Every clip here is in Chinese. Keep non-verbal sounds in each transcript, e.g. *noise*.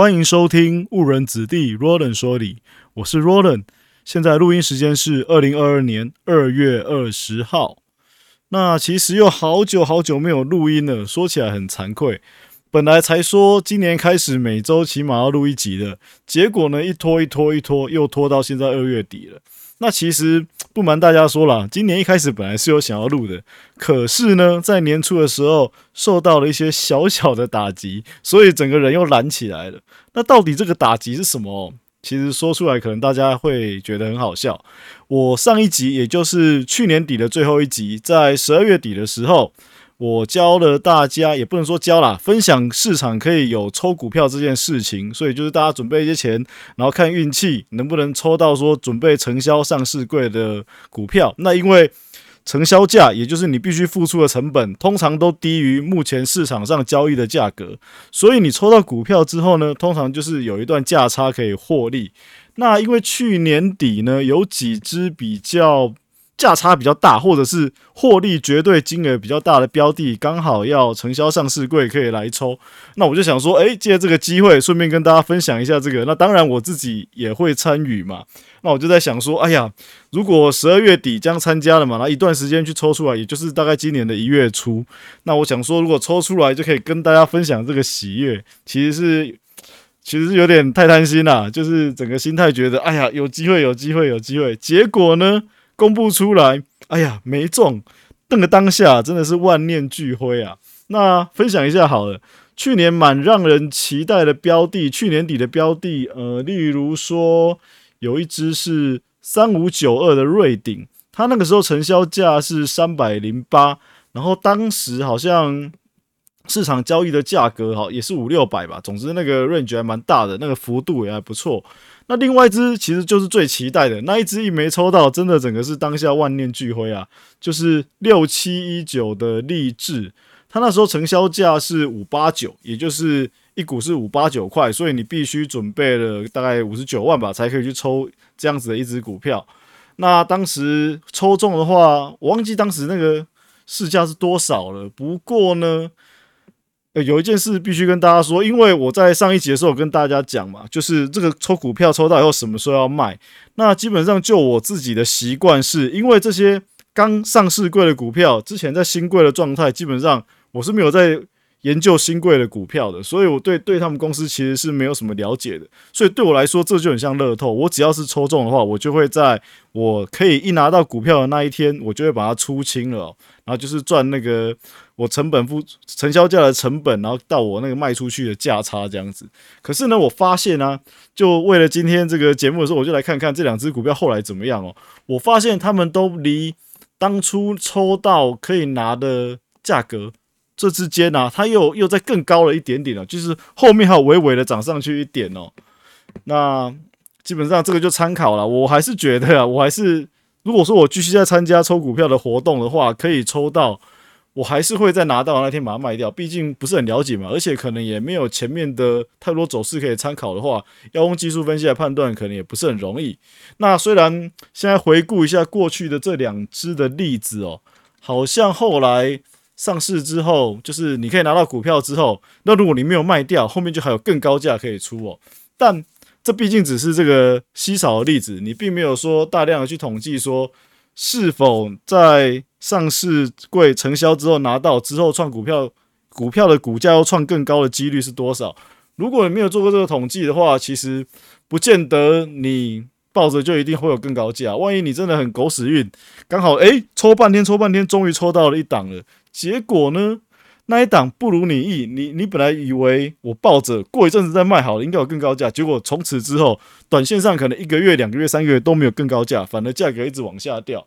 欢迎收听误人子弟 Roland 说理，我是 Roland。现在录音时间是二零二二年二月二十号。那其实又好久好久没有录音了，说起来很惭愧。本来才说今年开始每周起码要录一集的，结果呢一拖一拖一拖，又拖到现在二月底了。那其实不瞒大家说了，今年一开始本来是有想要录的，可是呢在年初的时候受到了一些小小的打击，所以整个人又懒起来了。那到底这个打击是什么？其实说出来可能大家会觉得很好笑。我上一集也就是去年底的最后一集，在十二月底的时候。我教了大家，也不能说教啦，分享市场可以有抽股票这件事情，所以就是大家准备一些钱，然后看运气能不能抽到说准备承销上市柜的股票。那因为承销价，也就是你必须付出的成本，通常都低于目前市场上交易的价格，所以你抽到股票之后呢，通常就是有一段价差可以获利。那因为去年底呢，有几只比较。价差比较大，或者是获利绝对金额比较大的标的，刚好要承销上市柜，可以来抽。那我就想说，诶，借这个机会，顺便跟大家分享一下这个。那当然我自己也会参与嘛。那我就在想说，哎呀，如果十二月底将参加了嘛，那一段时间去抽出来，也就是大概今年的一月初。那我想说，如果抽出来就可以跟大家分享这个喜悦，其实是其实是有点太贪心了，就是整个心态觉得，哎呀，有机会，有机会，有机会。结果呢？公布出来，哎呀，没中，那个当下真的是万念俱灰啊！那分享一下好了，去年蛮让人期待的标的，去年底的标的，呃，例如说有一只是三五九二的瑞鼎，它那个时候成交价是三百零八，然后当时好像市场交易的价格哈也是五六百吧，总之那个 range 还蛮大的，那个幅度也还不错。那另外一只其实就是最期待的那一只，一没抽到，真的整个是当下万念俱灰啊！就是六七一九的励志，它那时候成交价是五八九，也就是一股是五八九块，所以你必须准备了大概五十九万吧，才可以去抽这样子的一只股票。那当时抽中的话，我忘记当时那个市价是多少了。不过呢。呃，有一件事必须跟大家说，因为我在上一节的时候跟大家讲嘛，就是这个抽股票抽到以后什么时候要卖。那基本上就我自己的习惯是，因为这些刚上市贵的股票，之前在新贵的状态，基本上我是没有在研究新贵的股票的，所以我对对他们公司其实是没有什么了解的。所以对我来说，这就很像乐透，我只要是抽中的话，我就会在我可以一拿到股票的那一天，我就会把它出清了，然后就是赚那个。我成本付成交价的成本，然后到我那个卖出去的价差这样子。可是呢，我发现呢，就为了今天这个节目的时候，我就来看看这两只股票后来怎么样哦。我发现他们都离当初抽到可以拿的价格这之间呢，它又又在更高了一点点了，就是后面还有微微的涨上去一点哦。那基本上这个就参考了。我还是觉得啊，我还是如果说我继续在参加抽股票的活动的话，可以抽到。我还是会在拿到那天把它卖掉，毕竟不是很了解嘛，而且可能也没有前面的太多走势可以参考的话，要用技术分析来判断，可能也不是很容易。那虽然现在回顾一下过去的这两只的例子哦，好像后来上市之后，就是你可以拿到股票之后，那如果你没有卖掉，后面就还有更高价可以出哦。但这毕竟只是这个稀少的例子，你并没有说大量的去统计说是否在。上市柜承销之后拿到之后创股票，股票的股价要创更高的几率是多少？如果你没有做过这个统计的话，其实不见得你抱着就一定会有更高价。万一你真的很狗屎运，刚好诶抽半天抽半天，终于抽到了一档了，结果呢那一档不如你意，你你本来以为我抱着过一阵子再卖好了，应该有更高价，结果从此之后短线上可能一个月、两个月、三个月都没有更高价，反而价格一直往下掉。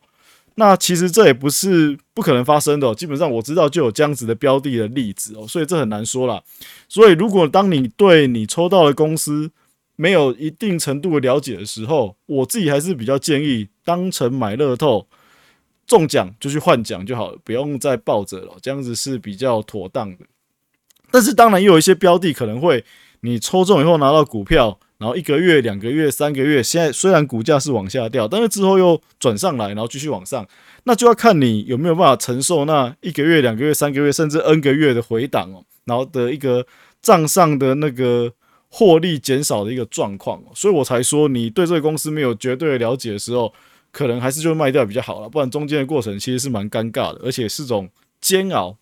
那其实这也不是不可能发生的，基本上我知道就有这样子的标的的例子哦，所以这很难说啦。所以如果当你对你抽到的公司没有一定程度的了解的时候，我自己还是比较建议当成买乐透，中奖就去换奖就好了，不用再抱着了，这样子是比较妥当的。但是当然也有一些标的可能会你抽中以后拿到股票。然后一个月、两个月、三个月，现在虽然股价是往下掉，但是之后又转上来，然后继续往上，那就要看你有没有办法承受那一个月、两个月、三个月，甚至 N 个月的回档哦，然后的一个账上的那个获利减少的一个状况，所以我才说你对这个公司没有绝对的了解的时候，可能还是就卖掉比较好了，不然中间的过程其实是蛮尴尬的，而且是种煎熬。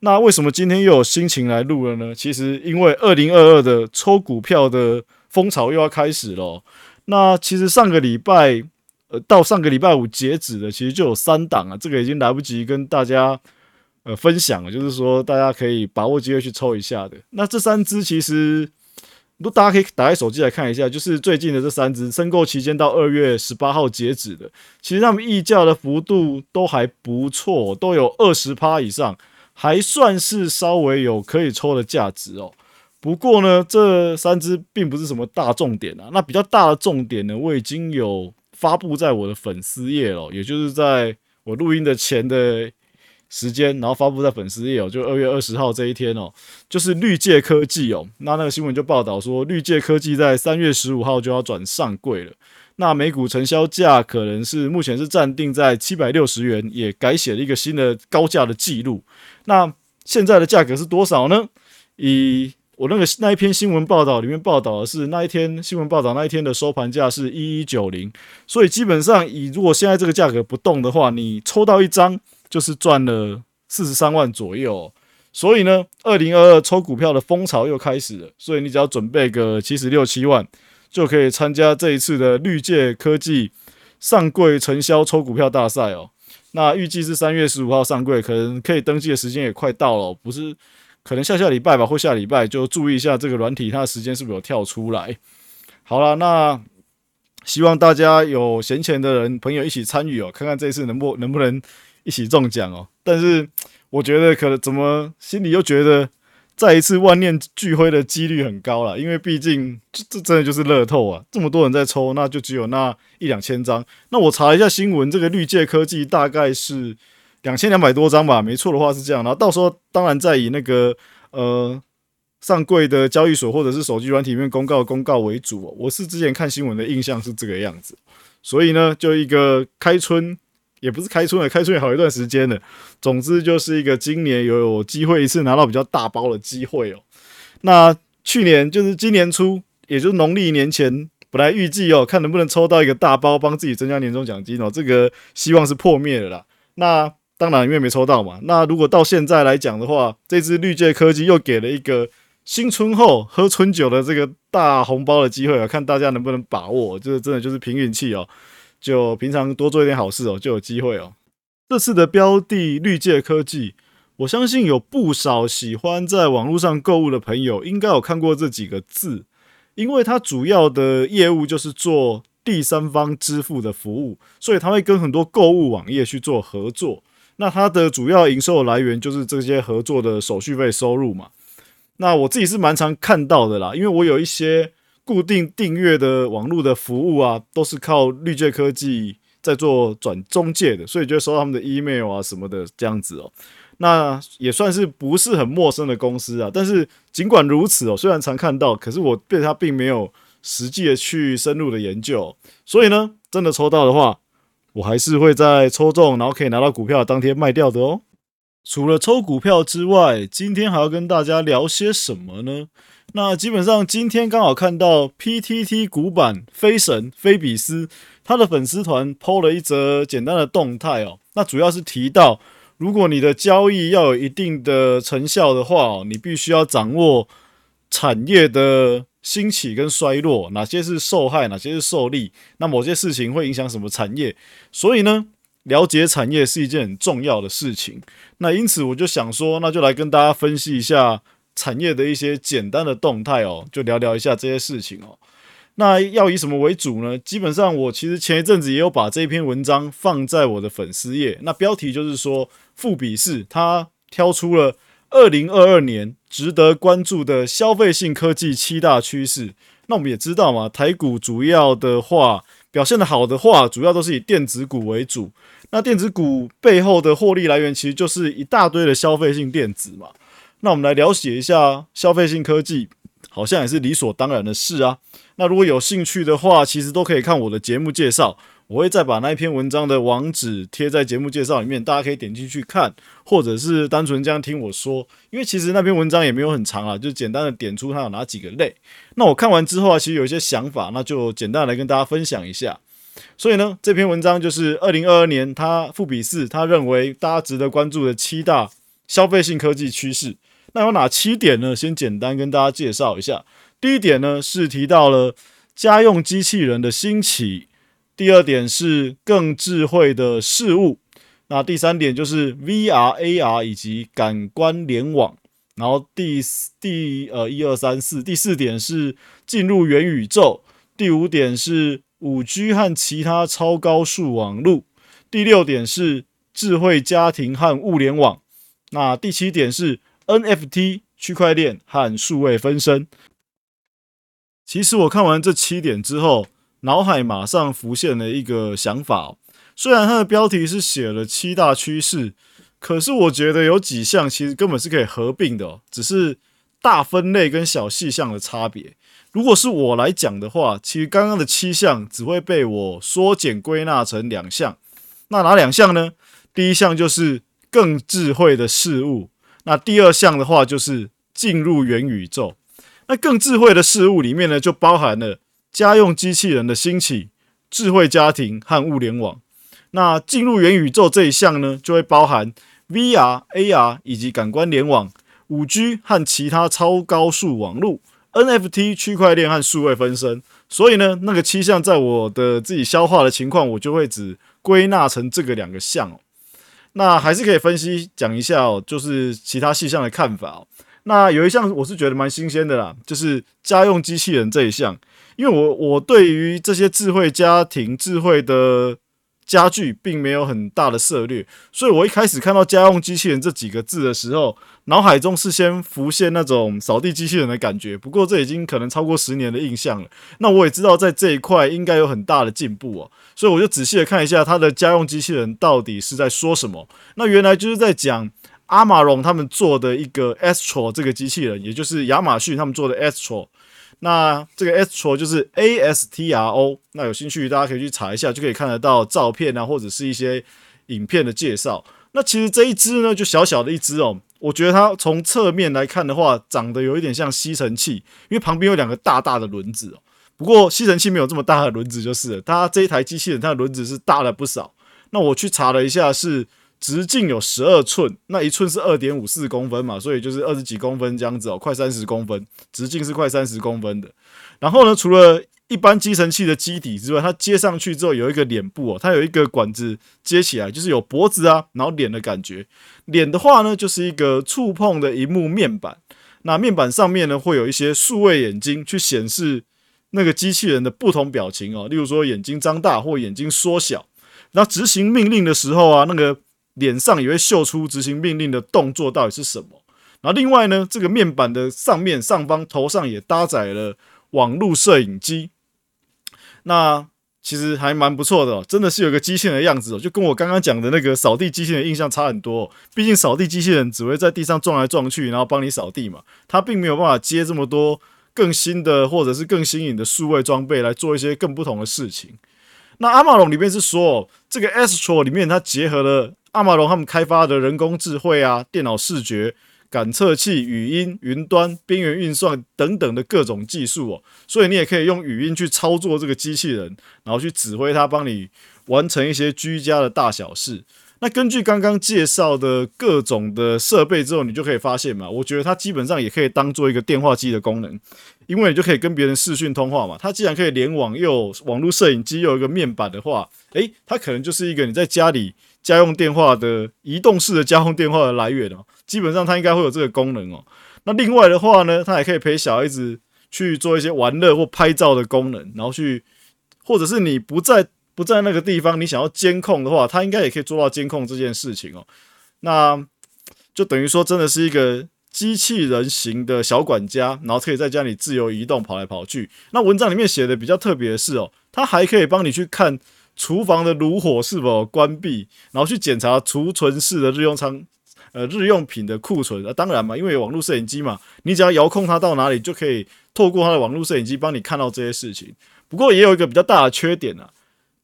那为什么今天又有心情来录了呢？其实因为二零二二的抽股票的风潮又要开始了。那其实上个礼拜，呃，到上个礼拜五截止的，其实就有三档啊，这个已经来不及跟大家呃分享了，就是说大家可以把握机会去抽一下的。那这三只其实，都大家可以打开手机来看一下，就是最近的这三只申购期间到二月十八号截止的，其实他们溢价的幅度都还不错，都有二十趴以上。还算是稍微有可以抽的价值哦。不过呢，这三只并不是什么大重点啊。那比较大的重点呢，我已经有发布在我的粉丝页了，也就是在我录音的前的时间，然后发布在粉丝页哦，就二月二十号这一天哦，就是绿界科技哦。那那个新闻就报道说，绿界科技在三月十五号就要转上柜了。那每股成交价可能是目前是暂定在七百六十元，也改写了一个新的高价的记录。那现在的价格是多少呢？以我那个那一篇新闻报道里面报道的是那一天新闻报道那一天的收盘价是一一九零，所以基本上以如果现在这个价格不动的话，你抽到一张就是赚了四十三万左右。所以呢，二零二二抽股票的风潮又开始了，所以你只要准备个七十六七万。就可以参加这一次的绿界科技上柜承销抽股票大赛哦。那预计是三月十五号上柜，可能可以登记的时间也快到了，不是？可能下下礼拜吧，或下礼拜就注意一下这个软体，它的时间是不是有跳出来？好了，那希望大家有闲钱的人朋友一起参与哦，看看这次能不能不能一起中奖哦。但是我觉得可能怎么心里又觉得。再一次万念俱灰的几率很高了，因为毕竟这这真的就是乐透啊！这么多人在抽，那就只有那一两千张。那我查一下新闻，这个绿界科技大概是两千两百多张吧，没错的话是这样。然后到时候当然再以那个呃上柜的交易所或者是手机软体面公告公告为主。我是之前看新闻的印象是这个样子，所以呢，就一个开春。也不是开春了，开春也好一段时间了。总之就是一个今年有机会一次拿到比较大包的机会哦。那去年就是今年初，也就是农历年前，本来预计哦，看能不能抽到一个大包，帮自己增加年终奖金哦。这个希望是破灭了啦。那当然因为没抽到嘛。那如果到现在来讲的话，这支绿界科技又给了一个新春后喝春酒的这个大红包的机会啊，看大家能不能把握。这真的就是凭运气哦。就平常多做一点好事哦，就有机会哦。这次的标的绿界科技，我相信有不少喜欢在网络上购物的朋友，应该有看过这几个字，因为它主要的业务就是做第三方支付的服务，所以它会跟很多购物网页去做合作。那它的主要营收来源就是这些合作的手续费收入嘛。那我自己是蛮常看到的啦，因为我有一些。固定订阅的网络的服务啊，都是靠绿界科技在做转中介的，所以就收到他们的 email 啊什么的这样子哦。那也算是不是很陌生的公司啊。但是尽管如此哦，虽然常看到，可是我对它并没有实际的去深入的研究。所以呢，真的抽到的话，我还是会在抽中然后可以拿到股票当天卖掉的哦。除了抽股票之外，今天还要跟大家聊些什么呢？那基本上今天刚好看到 PTT 股版飞神菲比斯他的粉丝团 PO 了一则简单的动态哦，那主要是提到，如果你的交易要有一定的成效的话哦，你必须要掌握产业的兴起跟衰落，哪些是受害，哪些是受利，那某些事情会影响什么产业，所以呢，了解产业是一件很重要的事情。那因此我就想说，那就来跟大家分析一下。产业的一些简单的动态哦，就聊聊一下这些事情哦。那要以什么为主呢？基本上我其实前一阵子也有把这篇文章放在我的粉丝页。那标题就是说，富比士他挑出了二零二二年值得关注的消费性科技七大趋势。那我们也知道嘛，台股主要的话表现的好的话，主要都是以电子股为主。那电子股背后的获利来源，其实就是一大堆的消费性电子嘛。那我们来了解一下消费性科技，好像也是理所当然的事啊。那如果有兴趣的话，其实都可以看我的节目介绍。我会再把那一篇文章的网址贴在节目介绍里面，大家可以点进去看，或者是单纯这样听我说。因为其实那篇文章也没有很长啊，就简单的点出它有哪几个类。那我看完之后啊，其实有一些想法，那就简单来跟大家分享一下。所以呢，这篇文章就是二零二二年他复比四他认为大家值得关注的七大消费性科技趋势。那有哪七点呢？先简单跟大家介绍一下。第一点呢是提到了家用机器人的兴起，第二点是更智慧的事物，那第三点就是 VR、AR 以及感官联网，然后第第呃一二三四，第四点是进入元宇宙，第五点是五 G 和其他超高速网络，第六点是智慧家庭和物联网，那第七点是。NFT 区块链和数位分身。其实我看完这七点之后，脑海马上浮现了一个想法。虽然它的标题是写了七大趋势，可是我觉得有几项其实根本是可以合并的，只是大分类跟小细项的差别。如果是我来讲的话，其实刚刚的七项只会被我缩减归纳成两项。那哪两项呢？第一项就是更智慧的事物。那第二项的话就是进入元宇宙，那更智慧的事物里面呢，就包含了家用机器人的兴起、智慧家庭和物联网。那进入元宇宙这一项呢，就会包含 VR、AR 以及感官联网、五 G 和其他超高速网络、NFT 区块链和数位分身。所以呢，那个七项在我的自己消化的情况，我就会只归纳成这个两个项哦。那还是可以分析讲一下哦，就是其他细项的看法哦。那有一项我是觉得蛮新鲜的啦，就是家用机器人这一项，因为我我对于这些智慧家庭、智慧的。家具并没有很大的涉猎，所以我一开始看到家用机器人这几个字的时候，脑海中是先浮现那种扫地机器人的感觉。不过这已经可能超过十年的印象了。那我也知道在这一块应该有很大的进步哦，所以我就仔细的看一下它的家用机器人到底是在说什么。那原来就是在讲阿马龙他们做的一个 Astro 这个机器人，也就是亚马逊他们做的 Astro。那这个 Astro 就是 A S T R O，那有兴趣大家可以去查一下，就可以看得到照片啊，或者是一些影片的介绍。那其实这一只呢，就小小的一只哦，我觉得它从侧面来看的话，长得有一点像吸尘器，因为旁边有两个大大的轮子哦。不过吸尘器没有这么大的轮子就是了，它这一台机器人它的轮子是大了不少。那我去查了一下是。直径有十二寸，那一寸是二点五四公分嘛，所以就是二十几公分这样子哦，快三十公分，直径是快三十公分的。然后呢，除了一般吸尘器的基底之外，它接上去之后有一个脸部哦，它有一个管子接起来，就是有脖子啊，然后脸的感觉。脸的话呢，就是一个触碰的荧幕面板，那面板上面呢会有一些数位眼睛去显示那个机器人的不同表情哦，例如说眼睛张大或眼睛缩小。那执行命令的时候啊，那个。脸上也会秀出执行命令的动作到底是什么。然后另外呢，这个面板的上面上方头上也搭载了网络摄影机。那其实还蛮不错的，真的是有个机器人的样子哦，就跟我刚刚讲的那个扫地机器人印象差很多。毕竟扫地机器人只会在地上撞来撞去，然后帮你扫地嘛，它并没有办法接这么多更新的或者是更新颖的数位装备来做一些更不同的事情。那阿玛龙里面是说，这个 Astro 里面它结合了。阿马龙他们开发的人工智慧啊、电脑视觉感测器、语音、云端、边缘运算等等的各种技术哦，所以你也可以用语音去操作这个机器人，然后去指挥它帮你完成一些居家的大小事。那根据刚刚介绍的各种的设备之后，你就可以发现嘛，我觉得它基本上也可以当做一个电话机的功能，因为你就可以跟别人视讯通话嘛。它既然可以联网，又网络摄影机，又有一个面板的话，诶，它可能就是一个你在家里。家用电话的移动式的家用电话的来源哦，基本上它应该会有这个功能哦。那另外的话呢，它还可以陪小孩子去做一些玩乐或拍照的功能，然后去，或者是你不在不在那个地方，你想要监控的话，它应该也可以做到监控这件事情哦。那就等于说，真的是一个机器人型的小管家，然后可以在家里自由移动跑来跑去。那文章里面写的比较特别的是哦，它还可以帮你去看。厨房的炉火是否关闭，然后去检查储存室的日用仓，呃，日用品的库存啊，当然嘛，因为有网络摄影机嘛，你只要遥控它到哪里，就可以透过它的网络摄影机帮你看到这些事情。不过也有一个比较大的缺点啊，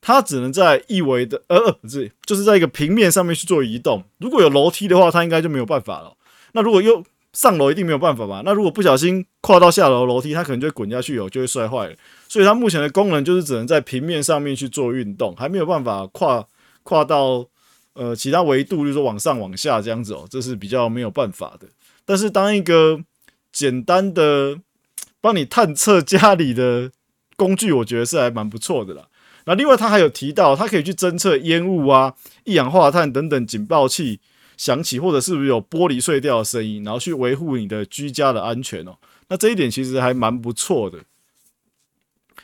它只能在一维的呃不是，就是在一个平面上面去做移动。如果有楼梯的话，它应该就没有办法了。那如果又 *laughs* 上楼，一定没有办法吧？那如果不小心跨到下楼楼梯，它可能就会滚下去哦，就会摔坏了。所以它目前的功能就是只能在平面上面去做运动，还没有办法跨跨到呃其他维度，就是说往上往下这样子哦，这是比较没有办法的。但是当一个简单的帮你探测家里的工具，我觉得是还蛮不错的啦。那另外，他还有提到，它可以去侦测烟雾啊、一氧化碳等等警报器响起，或者是不是有玻璃碎掉的声音，然后去维护你的居家的安全哦。那这一点其实还蛮不错的。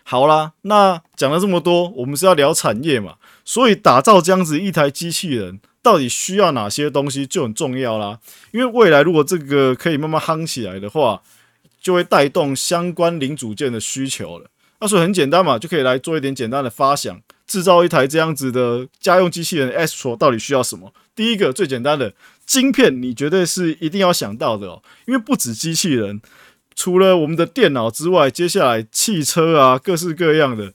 好啦，那讲了这么多，我们是要聊产业嘛，所以打造这样子一台机器人，到底需要哪些东西就很重要啦。因为未来如果这个可以慢慢夯起来的话，就会带动相关零组件的需求了。那所以很简单嘛，就可以来做一点简单的发想，制造一台这样子的家用机器人 S 座到底需要什么？第一个最简单的晶片，你绝对是一定要想到的哦，因为不止机器人，除了我们的电脑之外，接下来汽车啊，各式各样的，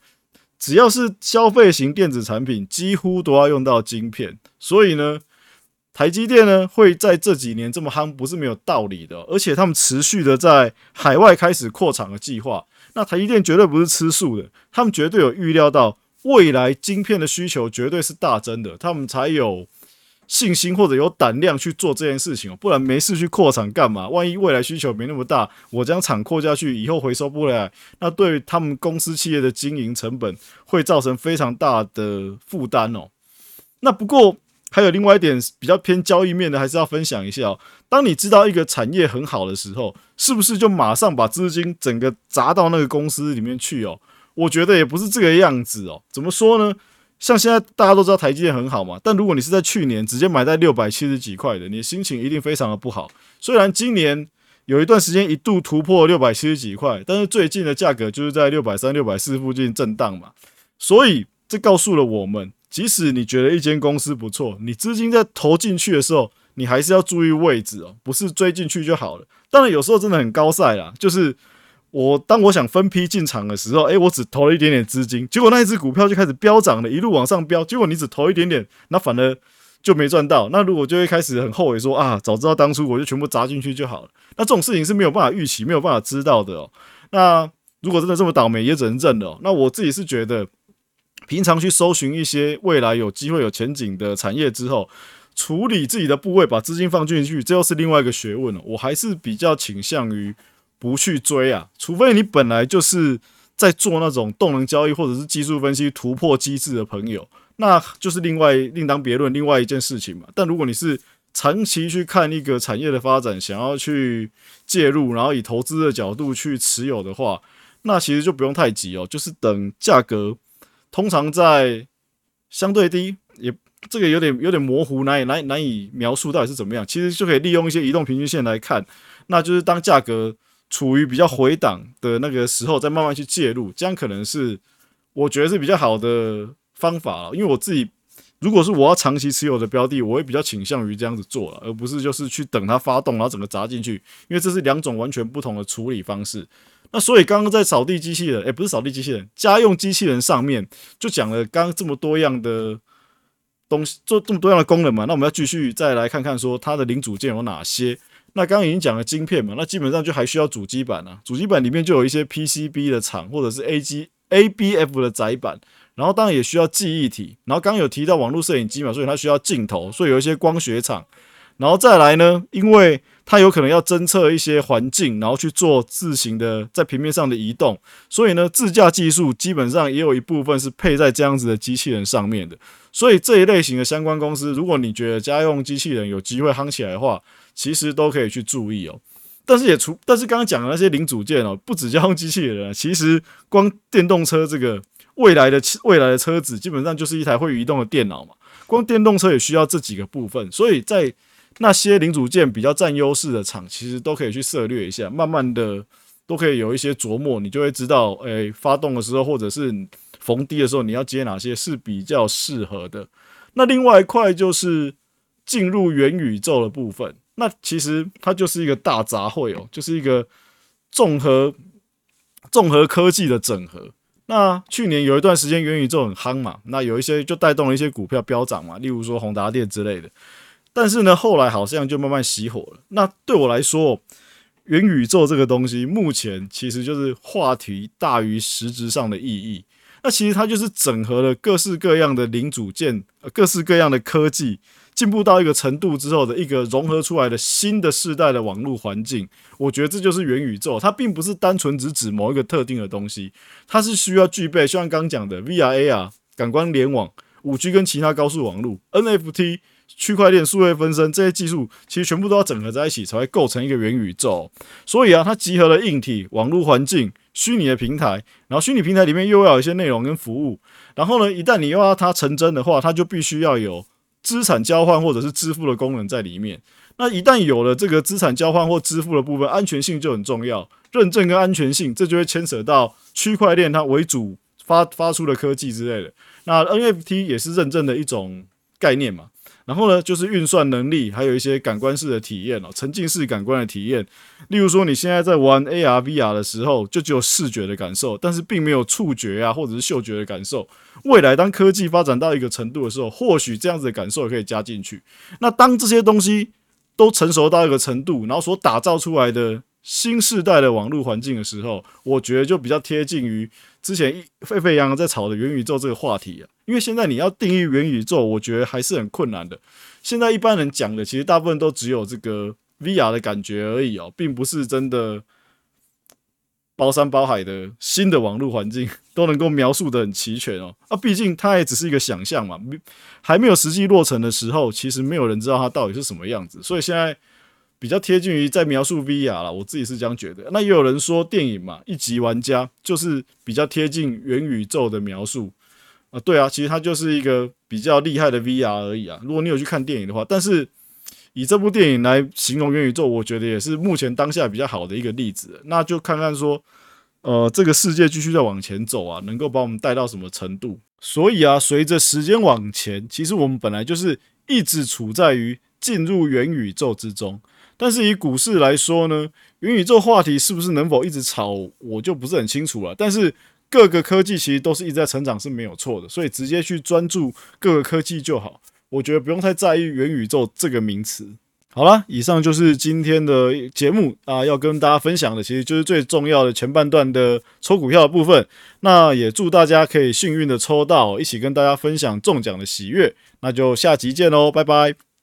只要是消费型电子产品，几乎都要用到晶片。所以呢，台积电呢会在这几年这么夯，不是没有道理的，而且他们持续的在海外开始扩厂的计划。那台积电绝对不是吃素的，他们绝对有预料到未来晶片的需求绝对是大增的，他们才有信心或者有胆量去做这件事情哦，不然没事去扩厂干嘛？万一未来需求没那么大，我将厂扩下去以后回收不回来，那对他们公司企业的经营成本会造成非常大的负担哦。那不过。还有另外一点比较偏交易面的，还是要分享一下哦。当你知道一个产业很好的时候，是不是就马上把资金整个砸到那个公司里面去哦？我觉得也不是这个样子哦。怎么说呢？像现在大家都知道台积电很好嘛，但如果你是在去年直接买在六百七十几块的，你的心情一定非常的不好。虽然今年有一段时间一度突破六百七十几块，但是最近的价格就是在六百三、六百四附近震荡嘛。所以这告诉了我们。即使你觉得一间公司不错，你资金在投进去的时候，你还是要注意位置哦，不是追进去就好了。当然有时候真的很高赛啦，就是我当我想分批进场的时候，诶，我只投了一点点资金，结果那一只股票就开始飙涨了，一路往上飙，结果你只投一点点，那反而就没赚到。那如果就会开始很后悔说啊，早知道当初我就全部砸进去就好了。那这种事情是没有办法预期、没有办法知道的哦。那如果真的这么倒霉，也只能认了。那我自己是觉得。平常去搜寻一些未来有机会有前景的产业之后，处理自己的部位，把资金放进去，这又是另外一个学问了。我还是比较倾向于不去追啊，除非你本来就是在做那种动能交易或者是技术分析突破机制的朋友，那就是另外另当别论，另外一件事情嘛。但如果你是长期去看一个产业的发展，想要去介入，然后以投资的角度去持有的话，那其实就不用太急哦，就是等价格。通常在相对低，也这个有点有点模糊，难以难难以描述到底是怎么样。其实就可以利用一些移动平均线来看，那就是当价格处于比较回档的那个时候，再慢慢去介入，这样可能是我觉得是比较好的方法了。因为我自己如果是我要长期持有的标的，我会比较倾向于这样子做了，而不是就是去等它发动然后整个砸进去，因为这是两种完全不同的处理方式。那所以刚刚在扫地机器人，哎，不是扫地机器人，家用机器人上面就讲了刚刚这么多样的东西，做这么多样的功能嘛。那我们要继续再来看看说它的零组件有哪些。那刚刚已经讲了晶片嘛，那基本上就还需要主机板啊。主机板里面就有一些 PCB 的厂或者是 A G A B F 的载板，然后当然也需要记忆体。然后刚刚有提到网络摄影机嘛，所以它需要镜头，所以有一些光学厂。然后再来呢，因为它有可能要侦测一些环境，然后去做自行的在平面上的移动，所以呢，自驾技术基本上也有一部分是配在这样子的机器人上面的。所以这一类型的相关公司，如果你觉得家用机器人有机会夯起来的话，其实都可以去注意哦。但是也除，但是刚刚讲的那些零组件哦，不止家用机器人，其实光电动车这个未来的未来的车子，基本上就是一台会移动的电脑嘛。光电动车也需要这几个部分，所以在那些零组件比较占优势的厂，其实都可以去涉略一下，慢慢的都可以有一些琢磨，你就会知道，诶，发动的时候或者是逢低的时候，你要接哪些是比较适合的。那另外一块就是进入元宇宙的部分，那其实它就是一个大杂烩哦，就是一个综合综合科技的整合。那去年有一段时间元宇宙很夯嘛，那有一些就带动了一些股票飙涨嘛，例如说宏达电之类的。但是呢，后来好像就慢慢熄火了。那对我来说，元宇宙这个东西，目前其实就是话题大于实质上的意义。那其实它就是整合了各式各样的零组件，各式各样的科技。进步到一个程度之后的一个融合出来的新的世代的网络环境，我觉得这就是元宇宙。它并不是单纯只指某一个特定的东西，它是需要具备，像刚讲的 VR、AR、感官联网、五 G 跟其他高速网络、NFT、区块链、数位分身这些技术，其实全部都要整合在一起，才会构成一个元宇宙。所以啊，它集合了硬体、网络环境、虚拟的平台，然后虚拟平台里面又要有一些内容跟服务。然后呢，一旦你又要它成真的话，它就必须要有。资产交换或者是支付的功能在里面，那一旦有了这个资产交换或支付的部分，安全性就很重要。认证跟安全性，这就会牵扯到区块链它为主发发出的科技之类的。那 NFT 也是认证的一种概念嘛。然后呢，就是运算能力，还有一些感官式的体验哦，沉浸式感官的体验。例如说，你现在在玩 AR、VR 的时候，就只有视觉的感受，但是并没有触觉啊，或者是嗅觉的感受。未来当科技发展到一个程度的时候，或许这样子的感受也可以加进去。那当这些东西都成熟到一个程度，然后所打造出来的新时代的网络环境的时候，我觉得就比较贴近于之前沸沸扬扬在炒的元宇宙这个话题啊。因为现在你要定义元宇宙，我觉得还是很困难的。现在一般人讲的，其实大部分都只有这个 VR 的感觉而已哦，并不是真的包山包海的新的网络环境都能够描述的很齐全哦。啊，毕竟它也只是一个想象嘛，还没有实际落成的时候，其实没有人知道它到底是什么样子。所以现在比较贴近于在描述 VR 了，我自己是这样觉得。那也有人说电影嘛，一级玩家就是比较贴近元宇宙的描述。啊，对啊，其实它就是一个比较厉害的 VR 而已啊。如果你有去看电影的话，但是以这部电影来形容元宇宙，我觉得也是目前当下比较好的一个例子。那就看看说，呃，这个世界继续在往前走啊，能够把我们带到什么程度？所以啊，随着时间往前，其实我们本来就是一直处在于进入元宇宙之中。但是以股市来说呢，元宇宙话题是不是能否一直炒，我就不是很清楚了。但是各个科技其实都是一直在成长是没有错的，所以直接去专注各个科技就好。我觉得不用太在意元宇宙这个名词。好了，以上就是今天的节目啊，要跟大家分享的其实就是最重要的前半段的抽股票的部分。那也祝大家可以幸运的抽到，一起跟大家分享中奖的喜悦。那就下集见喽，拜拜。